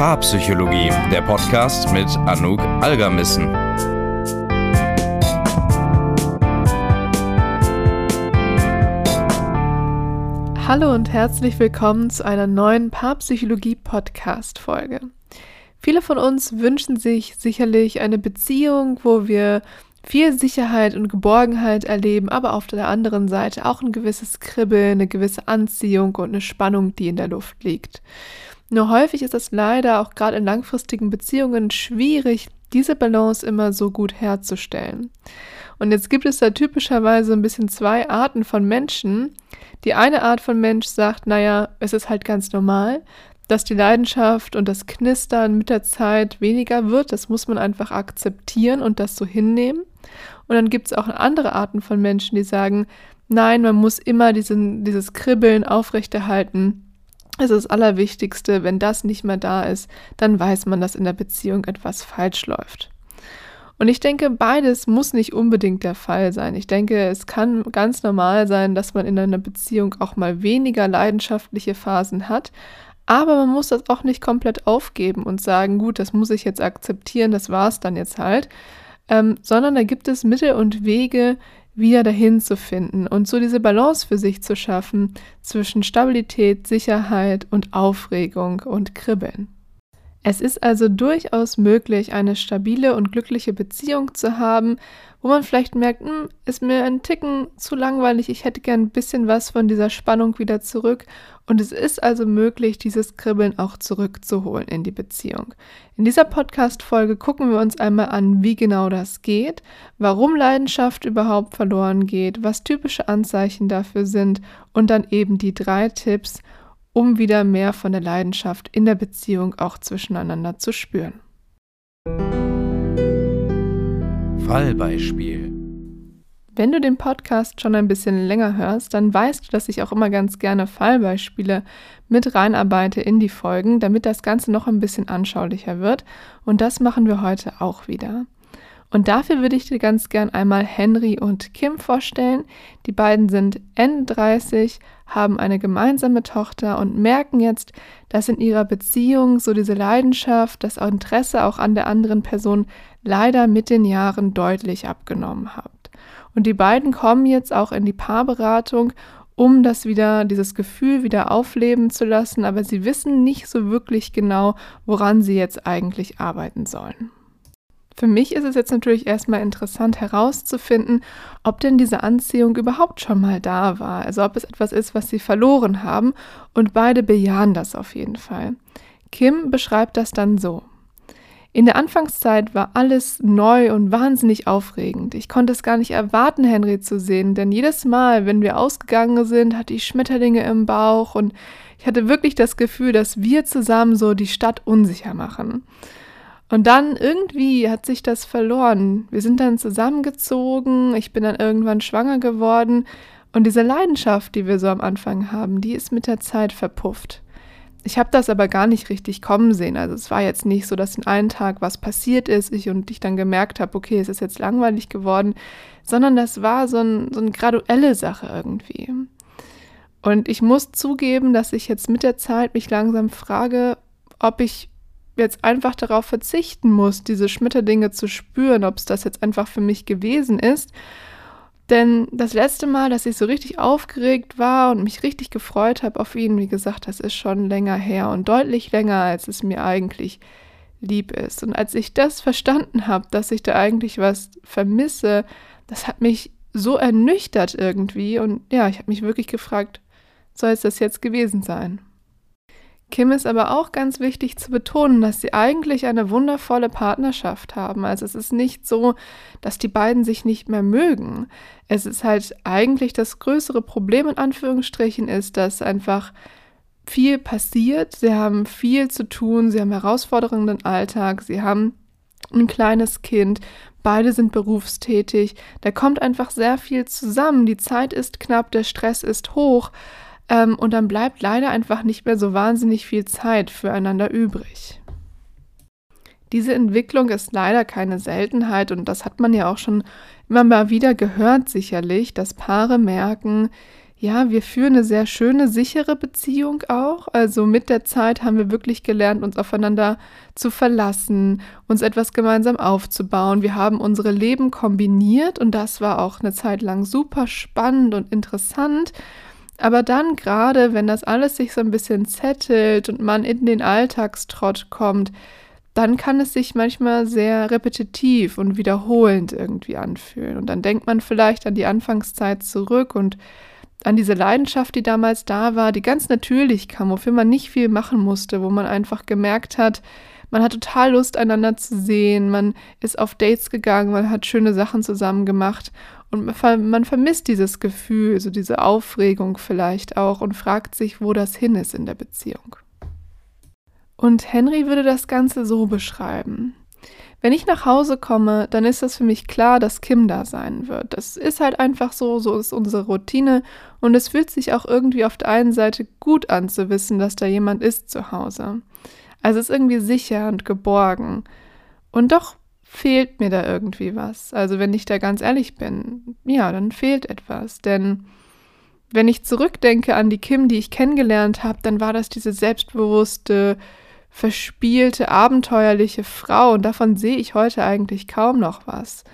Paarpsychologie, der Podcast mit Anouk Algermissen. Hallo und herzlich willkommen zu einer neuen Paarpsychologie-Podcast-Folge. Viele von uns wünschen sich sicherlich eine Beziehung, wo wir viel Sicherheit und Geborgenheit erleben, aber auf der anderen Seite auch ein gewisses Kribbeln, eine gewisse Anziehung und eine Spannung, die in der Luft liegt. Nur häufig ist es leider auch gerade in langfristigen Beziehungen schwierig, diese Balance immer so gut herzustellen. Und jetzt gibt es da typischerweise ein bisschen zwei Arten von Menschen. Die eine Art von Mensch sagt, naja, es ist halt ganz normal, dass die Leidenschaft und das Knistern mit der Zeit weniger wird. Das muss man einfach akzeptieren und das so hinnehmen. Und dann gibt es auch andere Arten von Menschen, die sagen, nein, man muss immer diesen, dieses Kribbeln aufrechterhalten. Ist das Allerwichtigste, wenn das nicht mehr da ist, dann weiß man, dass in der Beziehung etwas falsch läuft. Und ich denke, beides muss nicht unbedingt der Fall sein. Ich denke, es kann ganz normal sein, dass man in einer Beziehung auch mal weniger leidenschaftliche Phasen hat, aber man muss das auch nicht komplett aufgeben und sagen, gut, das muss ich jetzt akzeptieren, das war es dann jetzt halt, ähm, sondern da gibt es Mittel und Wege, wieder dahin zu finden und so diese Balance für sich zu schaffen zwischen Stabilität, Sicherheit und Aufregung und Kribbeln. Es ist also durchaus möglich, eine stabile und glückliche Beziehung zu haben, wo man vielleicht merkt, hm, ist mir ein Ticken zu langweilig, ich hätte gern ein bisschen was von dieser Spannung wieder zurück. Und es ist also möglich, dieses Kribbeln auch zurückzuholen in die Beziehung. In dieser Podcast-Folge gucken wir uns einmal an, wie genau das geht, warum Leidenschaft überhaupt verloren geht, was typische Anzeichen dafür sind und dann eben die drei Tipps, um wieder mehr von der Leidenschaft in der Beziehung auch zwischeneinander zu spüren. Fallbeispiel. Wenn du den Podcast schon ein bisschen länger hörst, dann weißt du, dass ich auch immer ganz gerne Fallbeispiele mit reinarbeite in die Folgen, damit das Ganze noch ein bisschen anschaulicher wird. Und das machen wir heute auch wieder. Und dafür würde ich dir ganz gern einmal Henry und Kim vorstellen. Die beiden sind Ende 30, haben eine gemeinsame Tochter und merken jetzt, dass in ihrer Beziehung so diese Leidenschaft, das Interesse auch an der anderen Person leider mit den Jahren deutlich abgenommen hat. Und die beiden kommen jetzt auch in die Paarberatung, um das wieder, dieses Gefühl wieder aufleben zu lassen, aber sie wissen nicht so wirklich genau, woran sie jetzt eigentlich arbeiten sollen. Für mich ist es jetzt natürlich erstmal interessant herauszufinden, ob denn diese Anziehung überhaupt schon mal da war. Also ob es etwas ist, was sie verloren haben. Und beide bejahen das auf jeden Fall. Kim beschreibt das dann so. In der Anfangszeit war alles neu und wahnsinnig aufregend. Ich konnte es gar nicht erwarten, Henry zu sehen, denn jedes Mal, wenn wir ausgegangen sind, hatte ich Schmetterlinge im Bauch und ich hatte wirklich das Gefühl, dass wir zusammen so die Stadt unsicher machen. Und dann irgendwie hat sich das verloren. Wir sind dann zusammengezogen, ich bin dann irgendwann schwanger geworden und diese Leidenschaft, die wir so am Anfang haben, die ist mit der Zeit verpufft. Ich habe das aber gar nicht richtig kommen sehen. Also es war jetzt nicht so, dass in einem Tag was passiert ist ich und ich dann gemerkt habe, okay, es ist jetzt langweilig geworden, sondern das war so, ein, so eine graduelle Sache irgendwie. Und ich muss zugeben, dass ich jetzt mit der Zeit mich langsam frage, ob ich jetzt einfach darauf verzichten muss, diese Schmetterlinge zu spüren, ob es das jetzt einfach für mich gewesen ist. Denn das letzte Mal, dass ich so richtig aufgeregt war und mich richtig gefreut habe auf ihn, wie gesagt, das ist schon länger her und deutlich länger, als es mir eigentlich lieb ist. Und als ich das verstanden habe, dass ich da eigentlich was vermisse, das hat mich so ernüchtert irgendwie. Und ja, ich habe mich wirklich gefragt, soll es das jetzt gewesen sein? Kim ist aber auch ganz wichtig zu betonen, dass sie eigentlich eine wundervolle Partnerschaft haben. Also es ist nicht so, dass die beiden sich nicht mehr mögen. Es ist halt eigentlich das größere Problem in Anführungsstrichen ist, dass einfach viel passiert. Sie haben viel zu tun, sie haben herausfordernden Alltag, sie haben ein kleines Kind, beide sind berufstätig. Da kommt einfach sehr viel zusammen. Die Zeit ist knapp, der Stress ist hoch. Ähm, und dann bleibt leider einfach nicht mehr so wahnsinnig viel Zeit füreinander übrig. Diese Entwicklung ist leider keine Seltenheit und das hat man ja auch schon immer mal wieder gehört, sicherlich, dass Paare merken, ja, wir führen eine sehr schöne, sichere Beziehung auch. Also mit der Zeit haben wir wirklich gelernt, uns aufeinander zu verlassen, uns etwas gemeinsam aufzubauen. Wir haben unsere Leben kombiniert und das war auch eine Zeit lang super spannend und interessant. Aber dann gerade, wenn das alles sich so ein bisschen zettelt und man in den Alltagstrott kommt, dann kann es sich manchmal sehr repetitiv und wiederholend irgendwie anfühlen. Und dann denkt man vielleicht an die Anfangszeit zurück und an diese Leidenschaft, die damals da war, die ganz natürlich kam, wofür man nicht viel machen musste, wo man einfach gemerkt hat, man hat total Lust, einander zu sehen, man ist auf Dates gegangen, man hat schöne Sachen zusammen gemacht und man vermisst dieses Gefühl, so diese Aufregung vielleicht auch und fragt sich, wo das hin ist in der Beziehung. Und Henry würde das Ganze so beschreiben. Wenn ich nach Hause komme, dann ist es für mich klar, dass Kim da sein wird. Das ist halt einfach so, so ist unsere Routine und es fühlt sich auch irgendwie auf der einen Seite gut an zu wissen, dass da jemand ist zu Hause. Also ist irgendwie sicher und geborgen. Und doch fehlt mir da irgendwie was. Also wenn ich da ganz ehrlich bin, ja, dann fehlt etwas. Denn wenn ich zurückdenke an die Kim, die ich kennengelernt habe, dann war das diese selbstbewusste, verspielte, abenteuerliche Frau und davon sehe ich heute eigentlich kaum noch was.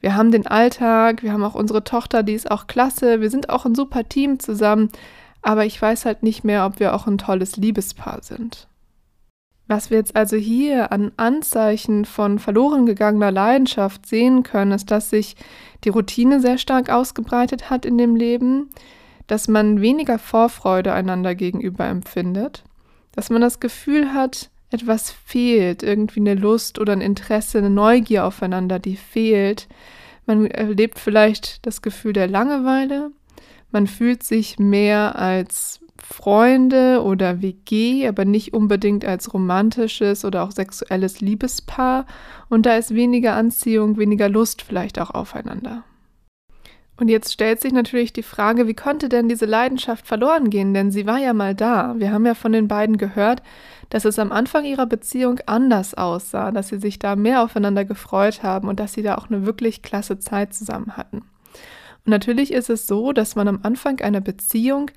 Wir haben den Alltag, wir haben auch unsere Tochter, die ist auch klasse, wir sind auch ein super Team zusammen, aber ich weiß halt nicht mehr, ob wir auch ein tolles Liebespaar sind. Was wir jetzt also hier an Anzeichen von verloren gegangener Leidenschaft sehen können, ist, dass sich die Routine sehr stark ausgebreitet hat in dem Leben, dass man weniger Vorfreude einander gegenüber empfindet, dass man das Gefühl hat, etwas fehlt, irgendwie eine Lust oder ein Interesse, eine Neugier aufeinander, die fehlt. Man erlebt vielleicht das Gefühl der Langeweile. Man fühlt sich mehr als Freunde oder WG, aber nicht unbedingt als romantisches oder auch sexuelles Liebespaar. Und da ist weniger Anziehung, weniger Lust vielleicht auch aufeinander. Und jetzt stellt sich natürlich die Frage, wie konnte denn diese Leidenschaft verloren gehen? Denn sie war ja mal da. Wir haben ja von den beiden gehört, dass es am Anfang ihrer Beziehung anders aussah, dass sie sich da mehr aufeinander gefreut haben und dass sie da auch eine wirklich klasse Zeit zusammen hatten. Und natürlich ist es so, dass man am Anfang einer Beziehung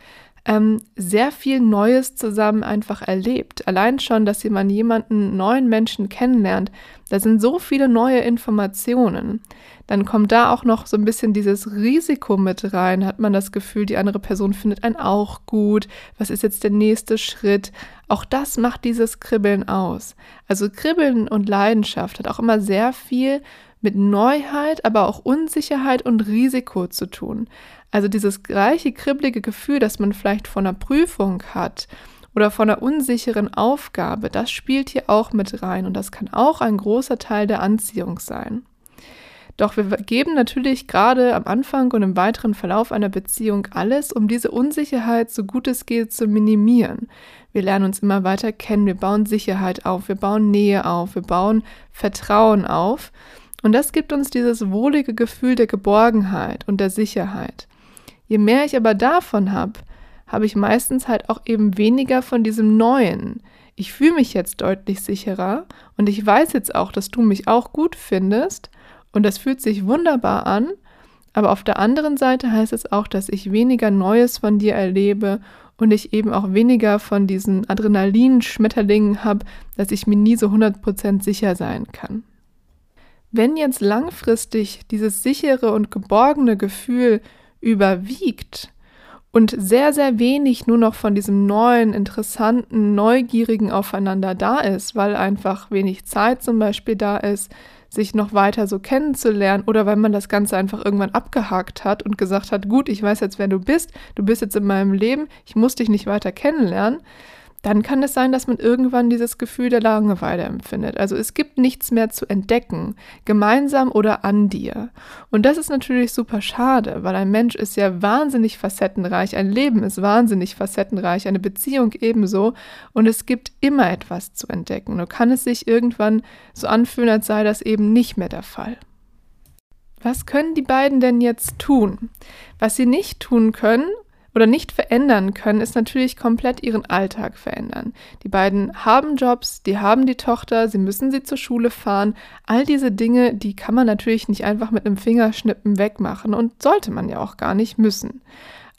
ähm, sehr viel Neues zusammen einfach erlebt. Allein schon, dass man jemanden, neuen Menschen kennenlernt, da sind so viele neue Informationen. Dann kommt da auch noch so ein bisschen dieses Risiko mit rein. Hat man das Gefühl, die andere Person findet einen auch gut. Was ist jetzt der nächste Schritt? Auch das macht dieses Kribbeln aus. Also Kribbeln und Leidenschaft hat auch immer sehr viel mit Neuheit, aber auch Unsicherheit und Risiko zu tun. Also dieses gleiche kribbelige Gefühl, das man vielleicht von einer Prüfung hat oder von einer unsicheren Aufgabe, das spielt hier auch mit rein und das kann auch ein großer Teil der Anziehung sein. Doch wir geben natürlich gerade am Anfang und im weiteren Verlauf einer Beziehung alles, um diese Unsicherheit so gut es geht zu minimieren. Wir lernen uns immer weiter kennen, wir bauen Sicherheit auf, wir bauen Nähe auf, wir bauen Vertrauen auf. Und das gibt uns dieses wohlige Gefühl der Geborgenheit und der Sicherheit. Je mehr ich aber davon habe, habe ich meistens halt auch eben weniger von diesem Neuen. Ich fühle mich jetzt deutlich sicherer und ich weiß jetzt auch, dass du mich auch gut findest und das fühlt sich wunderbar an, aber auf der anderen Seite heißt es auch, dass ich weniger Neues von dir erlebe und ich eben auch weniger von diesen Adrenalin-Schmetterlingen habe, dass ich mir nie so 100% sicher sein kann. Wenn jetzt langfristig dieses sichere und geborgene Gefühl überwiegt und sehr, sehr wenig nur noch von diesem neuen, interessanten, neugierigen Aufeinander da ist, weil einfach wenig Zeit zum Beispiel da ist, sich noch weiter so kennenzulernen oder weil man das Ganze einfach irgendwann abgehakt hat und gesagt hat, gut, ich weiß jetzt, wer du bist, du bist jetzt in meinem Leben, ich muss dich nicht weiter kennenlernen, dann kann es sein, dass man irgendwann dieses Gefühl der Langeweile empfindet. Also es gibt nichts mehr zu entdecken, gemeinsam oder an dir. Und das ist natürlich super schade, weil ein Mensch ist ja wahnsinnig facettenreich, ein Leben ist wahnsinnig facettenreich, eine Beziehung ebenso. Und es gibt immer etwas zu entdecken. Nur kann es sich irgendwann so anfühlen, als sei das eben nicht mehr der Fall. Was können die beiden denn jetzt tun? Was sie nicht tun können, oder nicht verändern können, ist natürlich komplett ihren Alltag verändern. Die beiden haben Jobs, die haben die Tochter, sie müssen sie zur Schule fahren. All diese Dinge, die kann man natürlich nicht einfach mit einem Fingerschnippen wegmachen und sollte man ja auch gar nicht müssen.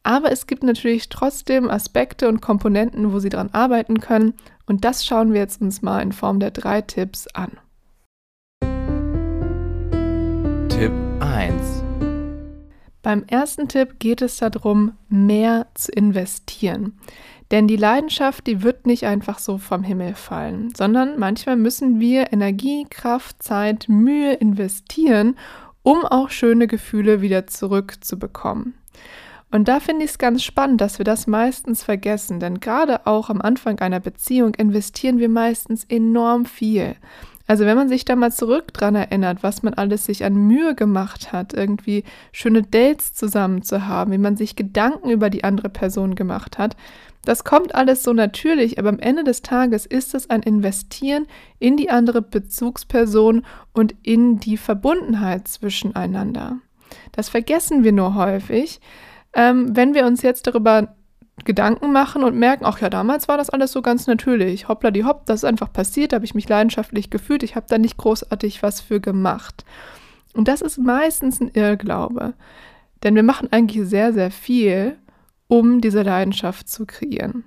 Aber es gibt natürlich trotzdem Aspekte und Komponenten, wo Sie daran arbeiten können. Und das schauen wir jetzt uns mal in Form der drei Tipps an. Tipp 1. Beim ersten Tipp geht es darum, mehr zu investieren. Denn die Leidenschaft, die wird nicht einfach so vom Himmel fallen, sondern manchmal müssen wir Energie, Kraft, Zeit, Mühe investieren, um auch schöne Gefühle wieder zurückzubekommen. Und da finde ich es ganz spannend, dass wir das meistens vergessen, denn gerade auch am Anfang einer Beziehung investieren wir meistens enorm viel. Also wenn man sich da mal zurück dran erinnert, was man alles sich an Mühe gemacht hat, irgendwie schöne Dates zusammen zu haben, wie man sich Gedanken über die andere Person gemacht hat, das kommt alles so natürlich, aber am Ende des Tages ist es ein Investieren in die andere Bezugsperson und in die Verbundenheit zwischeneinander. Das vergessen wir nur häufig, ähm, wenn wir uns jetzt darüber Gedanken machen und merken, ach ja, damals war das alles so ganz natürlich. Hoppla die hopp, das ist einfach passiert, da habe ich mich leidenschaftlich gefühlt, ich habe da nicht großartig was für gemacht. Und das ist meistens ein Irrglaube. Denn wir machen eigentlich sehr, sehr viel, um diese Leidenschaft zu kreieren.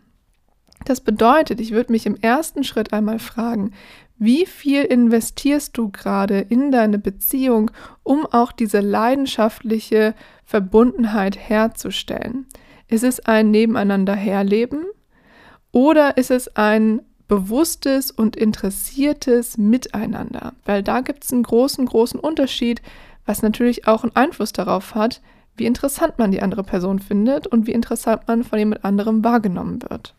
Das bedeutet, ich würde mich im ersten Schritt einmal fragen, wie viel investierst du gerade in deine Beziehung, um auch diese leidenschaftliche Verbundenheit herzustellen? Ist es ein Nebeneinander herleben oder ist es ein bewusstes und interessiertes Miteinander? Weil da gibt es einen großen, großen Unterschied, was natürlich auch einen Einfluss darauf hat, wie interessant man die andere Person findet und wie interessant man von jemand anderem wahrgenommen wird.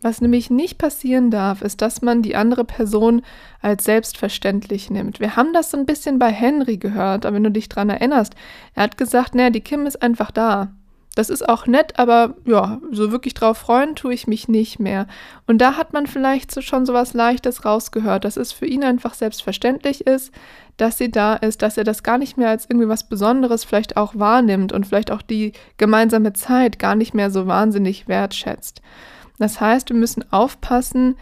Was nämlich nicht passieren darf, ist, dass man die andere Person als selbstverständlich nimmt. Wir haben das so ein bisschen bei Henry gehört, aber wenn du dich dran erinnerst, er hat gesagt, naja, die Kim ist einfach da. Das ist auch nett, aber ja, so wirklich drauf freuen tue ich mich nicht mehr. Und da hat man vielleicht so schon so was Leichtes rausgehört, dass es für ihn einfach selbstverständlich ist, dass sie da ist, dass er das gar nicht mehr als irgendwie was Besonderes vielleicht auch wahrnimmt und vielleicht auch die gemeinsame Zeit gar nicht mehr so wahnsinnig wertschätzt. Das heißt, wir müssen aufpassen,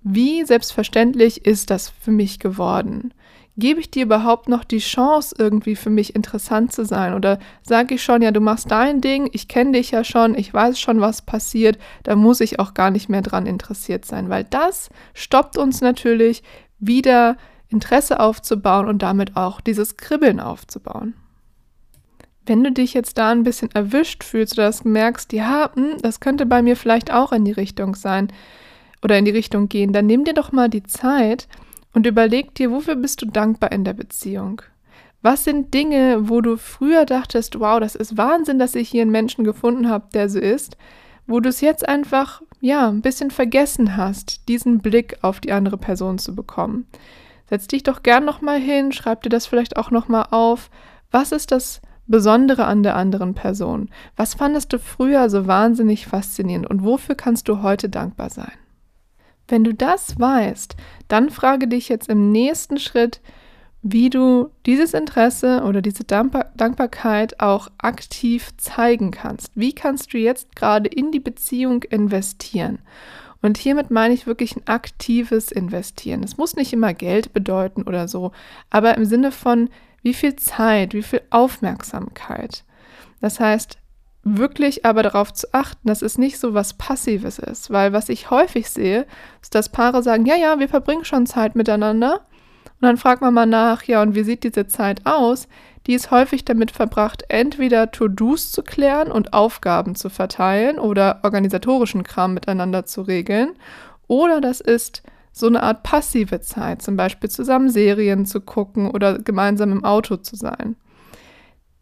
wie selbstverständlich ist das für mich geworden? Gebe ich dir überhaupt noch die Chance, irgendwie für mich interessant zu sein? Oder sage ich schon, ja, du machst dein Ding, ich kenne dich ja schon, ich weiß schon, was passiert, da muss ich auch gar nicht mehr dran interessiert sein, weil das stoppt uns natürlich wieder Interesse aufzubauen und damit auch dieses Kribbeln aufzubauen. Wenn du dich jetzt da ein bisschen erwischt fühlst oder das merkst, ja, hm, das könnte bei mir vielleicht auch in die Richtung sein oder in die Richtung gehen, dann nimm dir doch mal die Zeit, und überleg dir, wofür bist du dankbar in der Beziehung? Was sind Dinge, wo du früher dachtest, wow, das ist Wahnsinn, dass ich hier einen Menschen gefunden habe, der so ist, wo du es jetzt einfach, ja, ein bisschen vergessen hast, diesen Blick auf die andere Person zu bekommen. Setz dich doch gern nochmal hin, schreib dir das vielleicht auch nochmal auf. Was ist das Besondere an der anderen Person? Was fandest du früher so wahnsinnig faszinierend und wofür kannst du heute dankbar sein? Wenn du das weißt, dann frage dich jetzt im nächsten Schritt, wie du dieses Interesse oder diese Dankbarkeit auch aktiv zeigen kannst. Wie kannst du jetzt gerade in die Beziehung investieren? Und hiermit meine ich wirklich ein aktives Investieren. Es muss nicht immer Geld bedeuten oder so, aber im Sinne von wie viel Zeit, wie viel Aufmerksamkeit. Das heißt, wirklich aber darauf zu achten, dass es nicht so was Passives ist. Weil was ich häufig sehe, ist, dass Paare sagen, ja, ja, wir verbringen schon Zeit miteinander. Und dann fragt man mal nach, ja, und wie sieht diese Zeit aus? Die ist häufig damit verbracht, entweder To-Dos zu klären und Aufgaben zu verteilen oder organisatorischen Kram miteinander zu regeln. Oder das ist so eine Art passive Zeit, zum Beispiel zusammen Serien zu gucken oder gemeinsam im Auto zu sein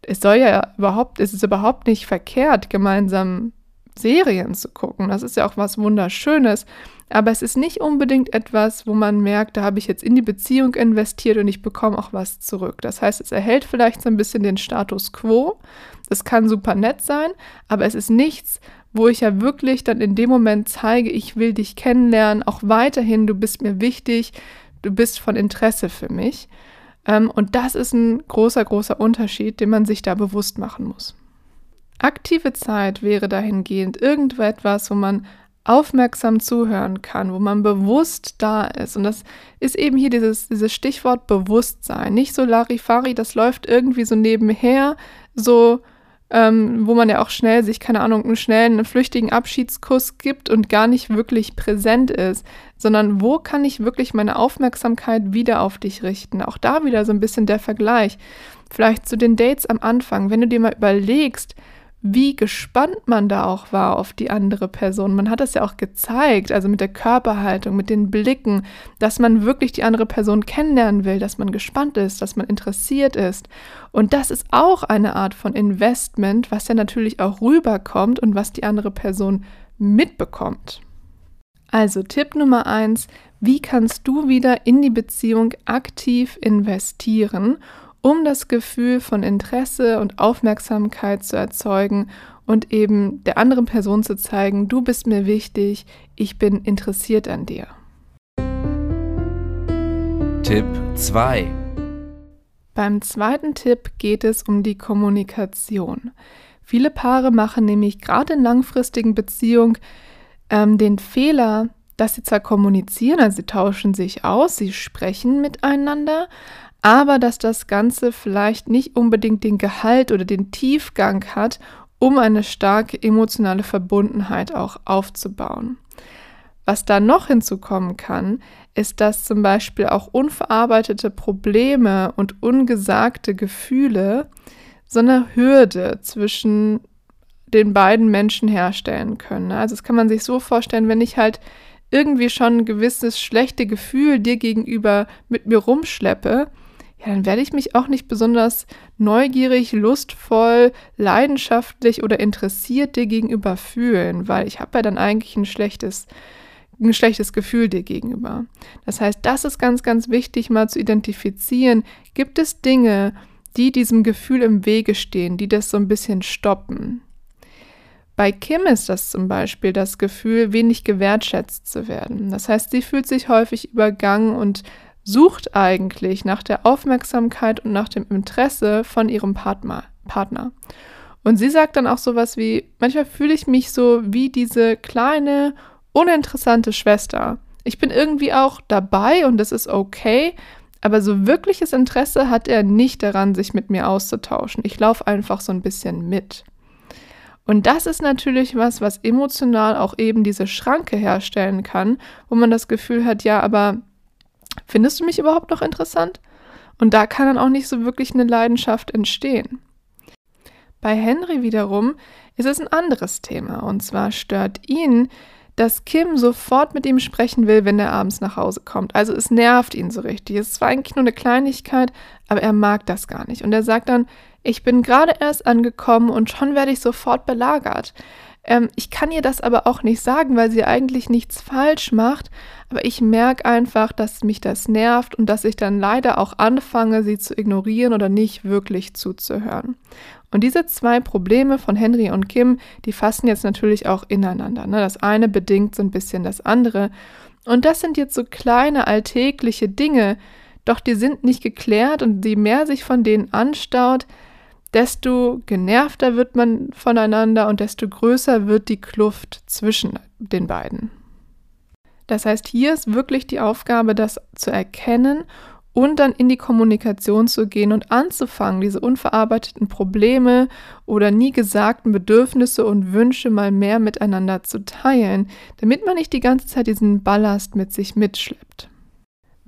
es soll ja überhaupt, es ist überhaupt nicht verkehrt, gemeinsam Serien zu gucken. Das ist ja auch was Wunderschönes. Aber es ist nicht unbedingt etwas, wo man merkt, da habe ich jetzt in die Beziehung investiert und ich bekomme auch was zurück. Das heißt, es erhält vielleicht so ein bisschen den Status quo. Das kann super nett sein, aber es ist nichts, wo ich ja wirklich dann in dem Moment zeige, ich will dich kennenlernen, auch weiterhin, du bist mir wichtig, du bist von Interesse für mich. Ähm, und das ist ein großer, großer Unterschied, den man sich da bewusst machen muss. Aktive Zeit wäre dahingehend irgendetwas, wo man aufmerksam zuhören kann, wo man bewusst da ist. Und das ist eben hier dieses, dieses Stichwort Bewusstsein. Nicht so Larifari, das läuft irgendwie so nebenher, so ähm, wo man ja auch schnell sich, keine Ahnung, einen schnellen, flüchtigen Abschiedskuss gibt und gar nicht wirklich präsent ist, sondern wo kann ich wirklich meine Aufmerksamkeit wieder auf dich richten? Auch da wieder so ein bisschen der Vergleich. Vielleicht zu den Dates am Anfang, wenn du dir mal überlegst, wie gespannt man da auch war auf die andere Person. Man hat das ja auch gezeigt, also mit der Körperhaltung, mit den Blicken, dass man wirklich die andere Person kennenlernen will, dass man gespannt ist, dass man interessiert ist. Und das ist auch eine Art von Investment, was ja natürlich auch rüberkommt und was die andere Person mitbekommt. Also Tipp Nummer eins, wie kannst du wieder in die Beziehung aktiv investieren um das Gefühl von Interesse und Aufmerksamkeit zu erzeugen und eben der anderen Person zu zeigen, du bist mir wichtig, ich bin interessiert an dir. Tipp 2 Beim zweiten Tipp geht es um die Kommunikation. Viele Paare machen nämlich gerade in langfristigen Beziehungen ähm, den Fehler, dass sie zwar kommunizieren, also sie tauschen sich aus, sie sprechen miteinander, aber dass das Ganze vielleicht nicht unbedingt den Gehalt oder den Tiefgang hat, um eine starke emotionale Verbundenheit auch aufzubauen. Was da noch hinzukommen kann, ist, dass zum Beispiel auch unverarbeitete Probleme und ungesagte Gefühle so eine Hürde zwischen den beiden Menschen herstellen können. Also das kann man sich so vorstellen, wenn ich halt irgendwie schon ein gewisses schlechte Gefühl dir gegenüber mit mir rumschleppe, ja, dann werde ich mich auch nicht besonders neugierig, lustvoll, leidenschaftlich oder interessiert dir gegenüber fühlen, weil ich habe ja dann eigentlich ein schlechtes, ein schlechtes Gefühl dir gegenüber. Das heißt, das ist ganz, ganz wichtig, mal zu identifizieren. Gibt es Dinge, die diesem Gefühl im Wege stehen, die das so ein bisschen stoppen? Bei Kim ist das zum Beispiel das Gefühl, wenig gewertschätzt zu werden. Das heißt, sie fühlt sich häufig übergangen und sucht eigentlich nach der Aufmerksamkeit und nach dem Interesse von ihrem Partner. Partner. Und sie sagt dann auch sowas wie, manchmal fühle ich mich so wie diese kleine, uninteressante Schwester. Ich bin irgendwie auch dabei und das ist okay, aber so wirkliches Interesse hat er nicht daran, sich mit mir auszutauschen. Ich laufe einfach so ein bisschen mit. Und das ist natürlich was, was emotional auch eben diese Schranke herstellen kann, wo man das Gefühl hat, ja, aber Findest du mich überhaupt noch interessant? Und da kann dann auch nicht so wirklich eine Leidenschaft entstehen. Bei Henry wiederum ist es ein anderes Thema. Und zwar stört ihn, dass Kim sofort mit ihm sprechen will, wenn er abends nach Hause kommt. Also es nervt ihn so richtig. Es ist zwar eigentlich nur eine Kleinigkeit, aber er mag das gar nicht. Und er sagt dann, ich bin gerade erst angekommen und schon werde ich sofort belagert. Ähm, ich kann ihr das aber auch nicht sagen, weil sie eigentlich nichts falsch macht. Aber ich merke einfach, dass mich das nervt und dass ich dann leider auch anfange, sie zu ignorieren oder nicht wirklich zuzuhören. Und diese zwei Probleme von Henry und Kim, die fassen jetzt natürlich auch ineinander. Ne? Das eine bedingt so ein bisschen das andere. Und das sind jetzt so kleine alltägliche Dinge, doch die sind nicht geklärt und je mehr sich von denen anstaut, desto genervter wird man voneinander und desto größer wird die Kluft zwischen den beiden. Das heißt, hier ist wirklich die Aufgabe, das zu erkennen und dann in die Kommunikation zu gehen und anzufangen, diese unverarbeiteten Probleme oder nie gesagten Bedürfnisse und Wünsche mal mehr miteinander zu teilen, damit man nicht die ganze Zeit diesen Ballast mit sich mitschleppt.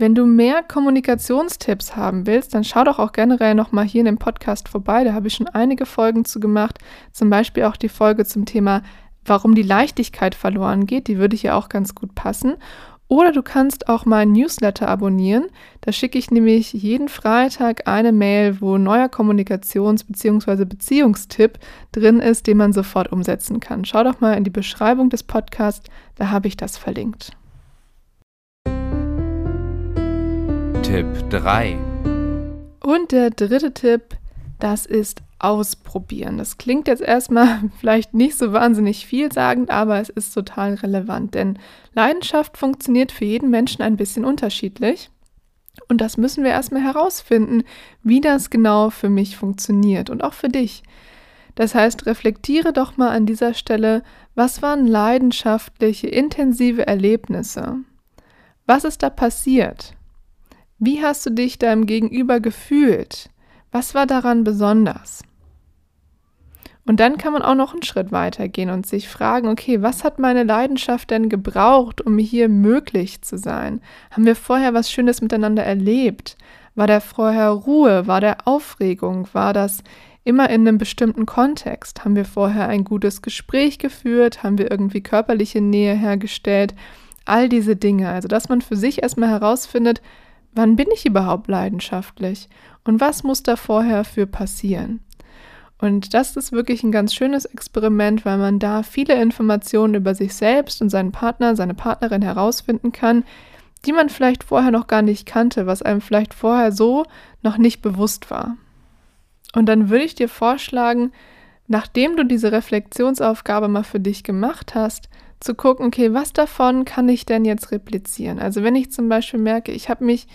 Wenn du mehr Kommunikationstipps haben willst, dann schau doch auch generell nochmal hier in dem Podcast vorbei. Da habe ich schon einige Folgen zu gemacht. Zum Beispiel auch die Folge zum Thema, warum die Leichtigkeit verloren geht. Die würde hier auch ganz gut passen. Oder du kannst auch meinen Newsletter abonnieren. Da schicke ich nämlich jeden Freitag eine Mail, wo neuer Kommunikations- bzw. Beziehungstipp drin ist, den man sofort umsetzen kann. Schau doch mal in die Beschreibung des Podcasts, da habe ich das verlinkt. Tipp 3. Und der dritte Tipp, das ist ausprobieren. Das klingt jetzt erstmal vielleicht nicht so wahnsinnig vielsagend, aber es ist total relevant, denn Leidenschaft funktioniert für jeden Menschen ein bisschen unterschiedlich. Und das müssen wir erstmal herausfinden, wie das genau für mich funktioniert und auch für dich. Das heißt, reflektiere doch mal an dieser Stelle, was waren leidenschaftliche, intensive Erlebnisse? Was ist da passiert? Wie hast du dich deinem Gegenüber gefühlt? Was war daran besonders? Und dann kann man auch noch einen Schritt weiter gehen und sich fragen, okay, was hat meine Leidenschaft denn gebraucht, um hier möglich zu sein? Haben wir vorher was Schönes miteinander erlebt? War da vorher Ruhe? War da Aufregung? War das immer in einem bestimmten Kontext? Haben wir vorher ein gutes Gespräch geführt? Haben wir irgendwie körperliche Nähe hergestellt? All diese Dinge. Also, dass man für sich erstmal herausfindet, wann bin ich überhaupt leidenschaftlich? Und was muss da vorher für passieren? Und das ist wirklich ein ganz schönes Experiment, weil man da viele Informationen über sich selbst und seinen Partner, seine Partnerin herausfinden kann, die man vielleicht vorher noch gar nicht kannte, was einem vielleicht vorher so noch nicht bewusst war. Und dann würde ich dir vorschlagen, nachdem du diese Reflexionsaufgabe mal für dich gemacht hast, zu gucken, okay, was davon kann ich denn jetzt replizieren? Also wenn ich zum Beispiel merke, ich habe mich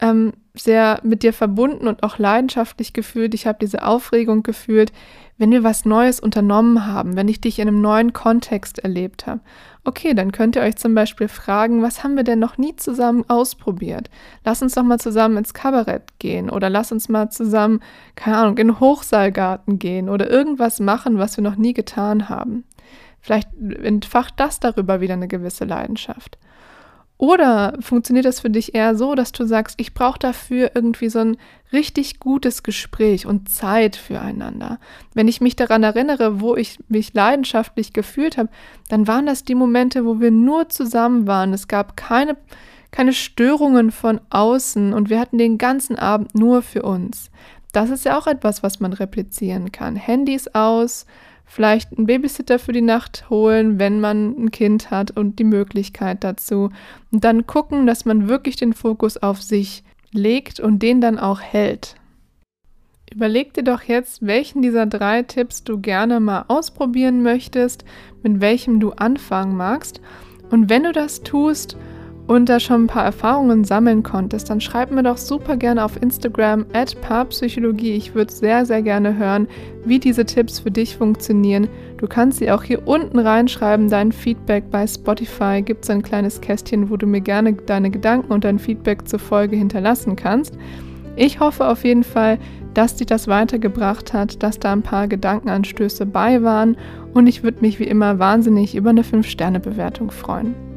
ähm, sehr mit dir verbunden und auch leidenschaftlich gefühlt. Ich habe diese Aufregung gefühlt, wenn wir was Neues unternommen haben, wenn ich dich in einem neuen Kontext erlebt habe. Okay, dann könnt ihr euch zum Beispiel fragen, was haben wir denn noch nie zusammen ausprobiert? Lass uns doch mal zusammen ins Kabarett gehen oder lass uns mal zusammen, keine Ahnung, in den Hochseilgarten gehen oder irgendwas machen, was wir noch nie getan haben. Vielleicht entfacht das darüber wieder eine gewisse Leidenschaft. Oder funktioniert das für dich eher so, dass du sagst, ich brauche dafür irgendwie so ein richtig gutes Gespräch und Zeit füreinander? Wenn ich mich daran erinnere, wo ich mich leidenschaftlich gefühlt habe, dann waren das die Momente, wo wir nur zusammen waren. Es gab keine, keine Störungen von außen und wir hatten den ganzen Abend nur für uns. Das ist ja auch etwas, was man replizieren kann. Handys aus, vielleicht einen Babysitter für die Nacht holen, wenn man ein Kind hat und die Möglichkeit dazu. Und dann gucken, dass man wirklich den Fokus auf sich legt und den dann auch hält. Überleg dir doch jetzt, welchen dieser drei Tipps du gerne mal ausprobieren möchtest, mit welchem du anfangen magst. Und wenn du das tust und da schon ein paar Erfahrungen sammeln konntest, dann schreib mir doch super gerne auf Instagram at Paarpsychologie. Ich würde sehr, sehr gerne hören, wie diese Tipps für dich funktionieren. Du kannst sie auch hier unten reinschreiben, dein Feedback bei Spotify. Gibt es ein kleines Kästchen, wo du mir gerne deine Gedanken und dein Feedback zur Folge hinterlassen kannst. Ich hoffe auf jeden Fall, dass dich das weitergebracht hat, dass da ein paar Gedankenanstöße bei waren und ich würde mich wie immer wahnsinnig über eine 5-Sterne-Bewertung freuen.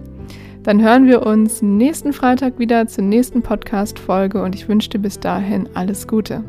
Dann hören wir uns nächsten Freitag wieder zur nächsten Podcast-Folge und ich wünsche dir bis dahin alles Gute.